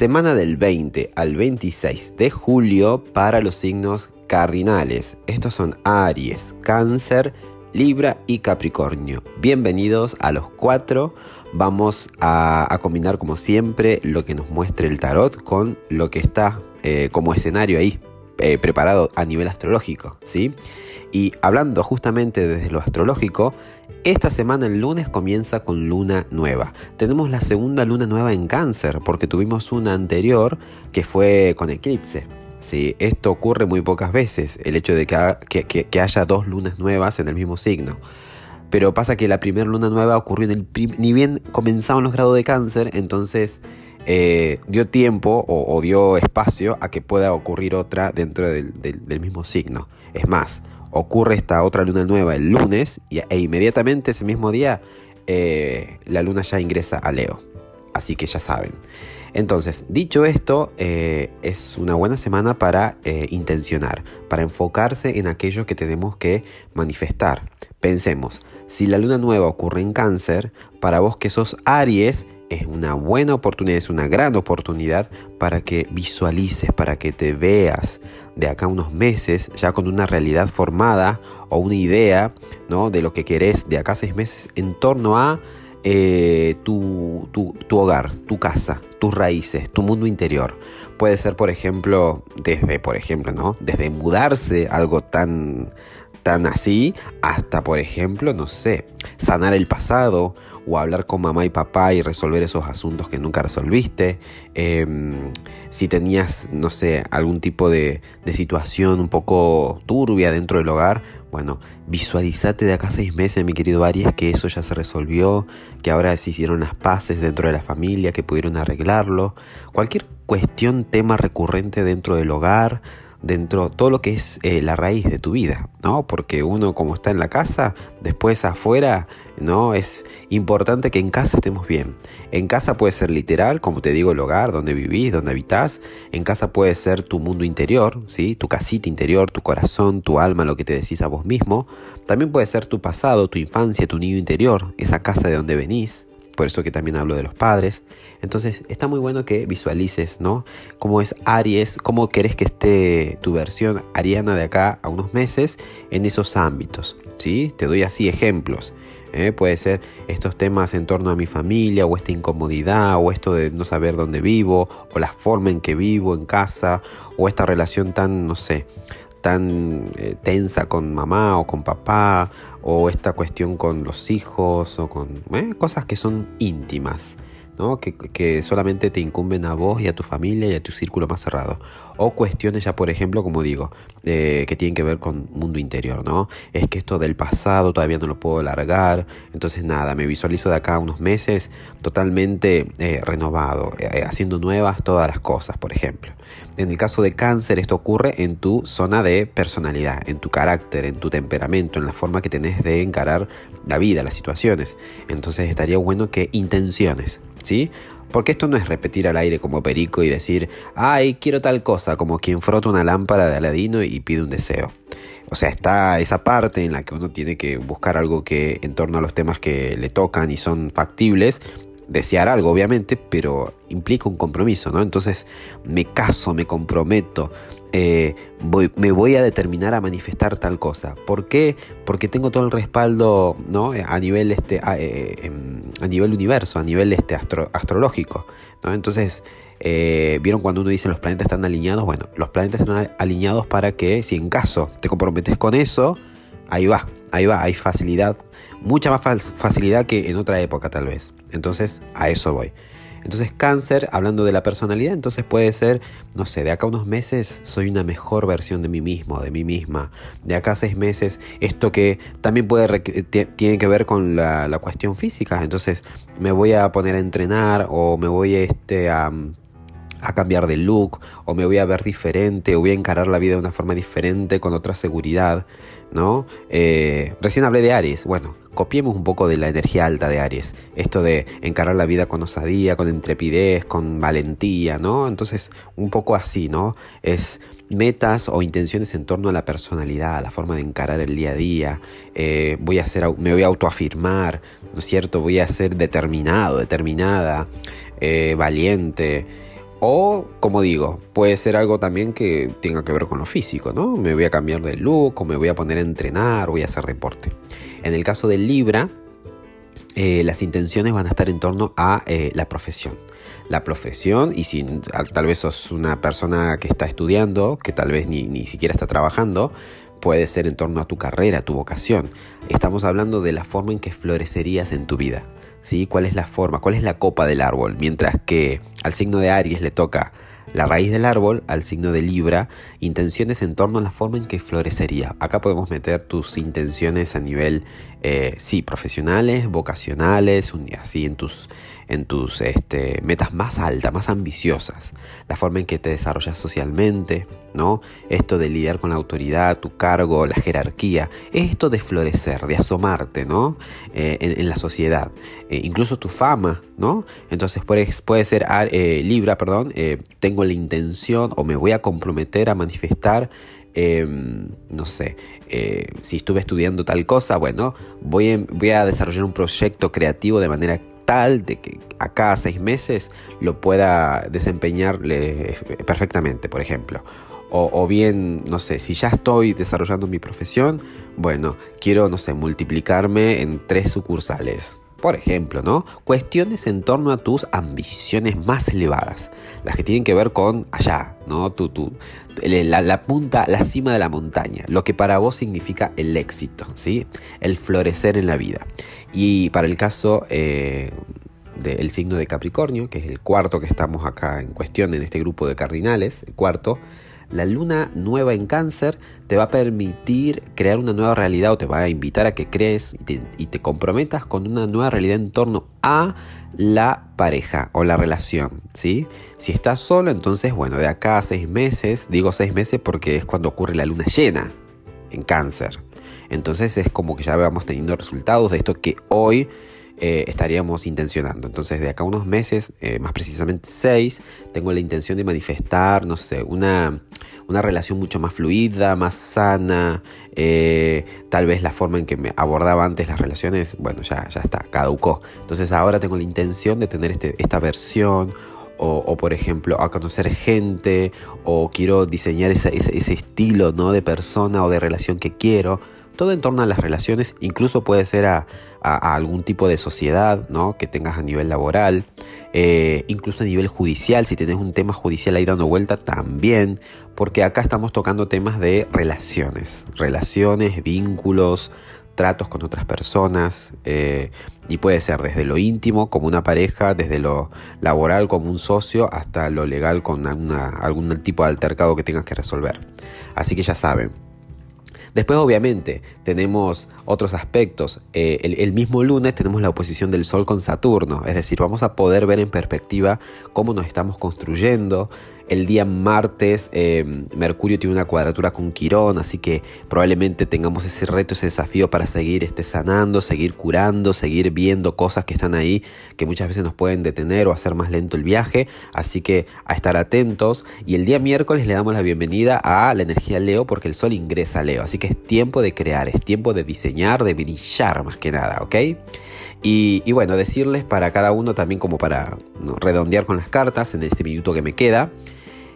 Semana del 20 al 26 de julio para los signos cardinales. Estos son Aries, Cáncer, Libra y Capricornio. Bienvenidos a los cuatro. Vamos a, combinar como siempre lo que nos muestre el tarot con lo que está eh, como escenario ahí eh, preparado a nivel astrológico. ¿sí? Y hablando justamente desde lo astrológico, esta semana el lunes comienza con luna nueva. Tenemos la segunda luna nueva en cáncer porque tuvimos una anterior que fue con eclipse. Sí, esto ocurre muy pocas veces, el hecho de que, haya dos lunas nuevas en el mismo signo. Pero pasa que la primera luna nueva ocurrió en el... Ni bien comenzaban los grados de cáncer, entonces eh, dio tiempo o, dio espacio a que pueda ocurrir otra dentro del mismo signo. Es más, ocurre esta otra luna nueva el lunes e inmediatamente ese mismo día eh, la luna ya ingresa a Leo. Así que ya saben. Entonces, dicho esto, eh, es una buena semana para intencionar, para enfocarse en aquello que tenemos que manifestar. Pensemos, si la luna nueva ocurre en cáncer, para vos que sos Aries, es una buena oportunidad, es una gran oportunidad para que visualices, para que te veas de acá unos meses ya con una realidad formada o una idea ¿no? de lo que querés de acá seis meses en torno a eh, tu, hogar, tu casa, tus raíces, tu mundo interior. Puede ser, por ejemplo, desde, por ejemplo, ¿no? Desde mudarse, algo tan, tan así, hasta, por ejemplo, no sé, sanar el pasado o hablar con mamá y papá y resolver esos asuntos que nunca resolviste. Em, si tenías, no sé, algún tipo de, situación un poco turbia dentro del hogar, bueno, visualizate de acá seis meses, mi querido Aries, que eso ya se resolvió, que ahora se hicieron las paces dentro de la familia, que pudieron arreglarlo. Cualquier cuestión, tema recurrente dentro del hogar, dentro todo lo que es eh, la raíz de tu vida, ¿no? Porque uno como está en la casa, después afuera, ¿no? Es importante que en casa estemos bien. En casa puede ser literal, como te digo, el hogar, donde vivís, donde habitás. En casa puede ser tu mundo interior, ¿sí? Tu casita interior, tu corazón, tu alma, lo que te decís a vos mismo. También puede ser tu pasado, tu infancia, tu niño interior, esa casa de donde venís, por eso que también hablo de los padres. Entonces está muy bueno que visualices, ¿no? Cómo es Aries, cómo querés que esté tu versión ariana de acá a unos meses en esos ámbitos, ¿sí? Te doy así ejemplos. ¿eh? Puede ser estos temas en torno a mi familia, o esta incomodidad, o esto de no saber dónde vivo, o la forma en que vivo en casa, o esta relación tan, no sé, tan eh, tensa con mamá o con papá, o esta cuestión con los hijos, o con eh, cosas que son íntimas. Que, solamente te incumben a vos y a tu familia y a tu círculo más cerrado. O cuestiones ya, por ejemplo, como digo, eh, que tienen que ver con mundo interior, ¿no? Es que esto del pasado todavía no lo puedo largar. Entonces, nada, me visualizo de acá unos meses totalmente eh, renovado, eh, haciendo nuevas todas las cosas, por ejemplo. En el caso de cáncer, esto ocurre en tu zona de personalidad, en tu carácter, en tu temperamento, en la forma que tenés de encarar la vida, las situaciones. Entonces, estaría bueno que intenciones ¿sí? Porque esto no es repetir al aire como perico y decir, ay, quiero tal cosa, como quien frota una lámpara de Aladino y pide un deseo. O sea, está esa parte en la que uno tiene que buscar algo que en torno a los temas que le tocan y son factibles, desear algo obviamente, pero implica un compromiso, ¿no? Entonces me caso, me comprometo, eh, me voy a determinar a manifestar tal cosa. ¿Por qué? Porque tengo todo el respaldo ¿no? a nivel este a, eh, em, nivel universo, a nivel este astrológico. ¿no? Entonces, eh, ¿vieron cuando uno dice los planetas están alineados? Bueno, los planetas están alineados para que si en caso te comprometes con eso, ahí va, ahí va, hay facilidad, mucha más facilidad que en otra época tal vez. Entonces, a eso voy. Entonces cáncer, hablando de la personalidad, entonces puede ser, no sé, de acá unos meses soy una mejor versión de mí mismo, de mí misma. De acá seis meses, esto que también puede tiene que ver con la, cuestión física. Entonces me voy a poner a entrenar o me voy este, a a cambiar de look o me voy a ver diferente o voy a encarar la vida de una forma diferente con otra seguridad, ¿no? Eh, recién hablé de Aries, bueno, copiemos un poco de la energía alta de Aries. Esto de encarar la vida con osadía, con intrepidez, con valentía, ¿no? Entonces, un poco así, ¿no? Es metas o intenciones en torno a la personalidad, a la forma de encarar el día a día. Eh, voy a ser, me voy a autoafirmar, ¿no es cierto? Voy a ser determinado, determinada, eh, valiente. O, como digo, puede ser algo también que tenga que ver con lo físico, ¿no? Me voy a cambiar de look o me voy a poner a entrenar, voy a hacer deporte. En el caso del Libra, eh, las intenciones van a estar en torno a eh, la profesión. La profesión, y si tal vez sos una persona que está estudiando, que tal vez ni, ni siquiera está trabajando, puede ser en torno a tu carrera, tu vocación. Estamos hablando de la forma en que florecerías en tu vida. ¿Sí? ¿Cuál es la forma? ¿Cuál es la copa del árbol? Mientras que al signo de Aries le toca la raíz del árbol, al signo de Libra, intenciones en torno a la forma en que florecería. Acá podemos meter tus intenciones a nivel, eh, sí, profesionales, vocacionales, así en tus, en tus este, metas más altas, más ambiciosas, la forma en que te desarrollas socialmente, ¿no? Esto de lidiar con la autoridad, tu cargo, la jerarquía, esto de florecer, de asomarte, ¿no? Eh, en, la sociedad, eh, incluso tu fama, ¿no? Entonces puede, puede ser eh, Libra, perdón, tengo la intención o me voy a comprometer a manifestar em, no sé, si estuve estudiando tal cosa, bueno, voy, voy, a desarrollar un proyecto creativo de manera de que a seis meses lo pueda desempeñar perfectamente, por ejemplo. O, bien, no sé, si ya estoy desarrollando mi profesión, bueno, quiero, no sé, multiplicarme en tres sucursales. Por ejemplo, ¿no? Cuestiones en torno a tus ambiciones más elevadas, las que tienen que ver con allá, ¿no? Tu, tu, la, punta, la cima de la montaña, lo que para vos significa el éxito, ¿sí? El florecer en la vida. Y para el caso eh, del signo de Capricornio, que es el cuarto que estamos acá en cuestión en este grupo de cardinales, el cuarto, la luna nueva en cáncer te va a permitir crear una nueva realidad o te va a invitar a que crees y te, comprometas con una nueva realidad en torno a la pareja o la relación, ¿sí? Si estás solo, entonces, bueno, de acá a seis meses, digo seis meses porque es cuando ocurre la luna llena en cáncer. Entonces es como que ya vamos teniendo resultados de esto que hoy eh, estaríamos intencionando. Entonces, de acá unos meses, eh, más precisamente seis, tengo la intención de manifestar, no sé, una, una relación mucho más fluida, más sana. Eh, tal vez la forma en que me abordaba antes las relaciones, bueno, ya, ya está, caducó. Entonces, ahora tengo la intención de tener este, esta versión. O, por ejemplo a conocer gente o quiero diseñar ese, ese, estilo ¿no? de persona o de relación que quiero todo en torno a las relaciones, incluso puede ser a, algún tipo de sociedad ¿no? que tengas a nivel laboral, eh, incluso a nivel judicial, si tenés un tema judicial ahí dando vuelta también, porque acá estamos tocando temas de relaciones, relaciones, vínculos, tratos con otras personas eh, y puede ser desde lo íntimo como una pareja, desde lo laboral como un socio hasta lo legal con algún tipo de altercado que tengas que resolver. Así que ya saben, Después obviamente tenemos otros aspectos. Eh, el, mismo lunes tenemos la oposición del Sol con Saturno, es decir, vamos a poder ver en perspectiva cómo nos estamos construyendo, el día martes eh, Mercurio tiene una cuadratura con Quirón, así que probablemente tengamos ese reto, ese desafío para seguir este, sanando, seguir curando, seguir viendo cosas que están ahí que muchas veces nos pueden detener o hacer más lento el viaje. Así que a estar atentos. Y el día miércoles le damos la bienvenida a la energía Leo porque el Sol ingresa a Leo. Así que es tiempo de crear, es tiempo de diseñar, de brillar más que nada, ¿ok? Y, bueno, decirles para cada uno también como para redondear con las cartas en este minuto que me queda.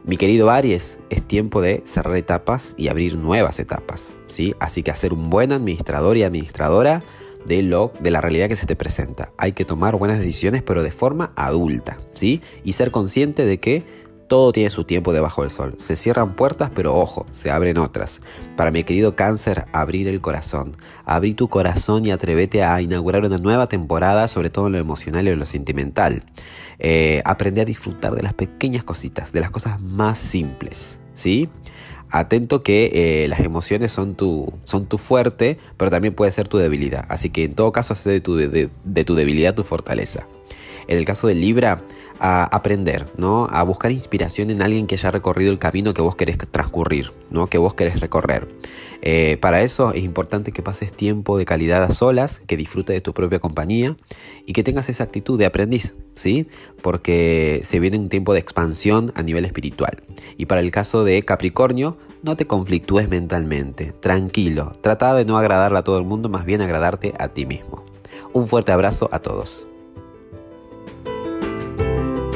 Mi querido Aries, es tiempo de cerrar etapas y abrir nuevas etapas, ¿sí? Así que hacer un buen administrador y administradora de, lo, de la realidad que se te presenta. Hay que tomar buenas decisiones, pero de forma adulta, ¿sí? Y ser consciente de que todo tiene su tiempo debajo del sol. Se cierran puertas, pero ojo, se abren otras. Para mi querido cáncer, abrir el corazón. Abrí tu corazón y atrévete a inaugurar una nueva temporada, sobre todo en lo emocional y en lo sentimental. Eh, aprende a disfrutar de las pequeñas cositas, de las cosas más simples. ¿Sí? Atento que eh, las emociones son tu, son tu fuerte, pero también puede ser tu debilidad. Así que en todo caso, hace de tu, de tu debilidad tu fortaleza. En el caso de Libra, a aprender, ¿no? A buscar inspiración en alguien que haya recorrido el camino que vos querés transcurrir, ¿no? Que vos querés recorrer. Eh, para eso es importante que pases tiempo de calidad a solas, que disfrutes de tu propia compañía y que tengas esa actitud de aprendiz, ¿sí? Porque se viene un tiempo de expansión a nivel espiritual. Y para el caso de Capricornio, no te conflictúes mentalmente, tranquilo, trata de no agradarle a todo el mundo, más bien agradarte a ti mismo. Un fuerte abrazo a todos.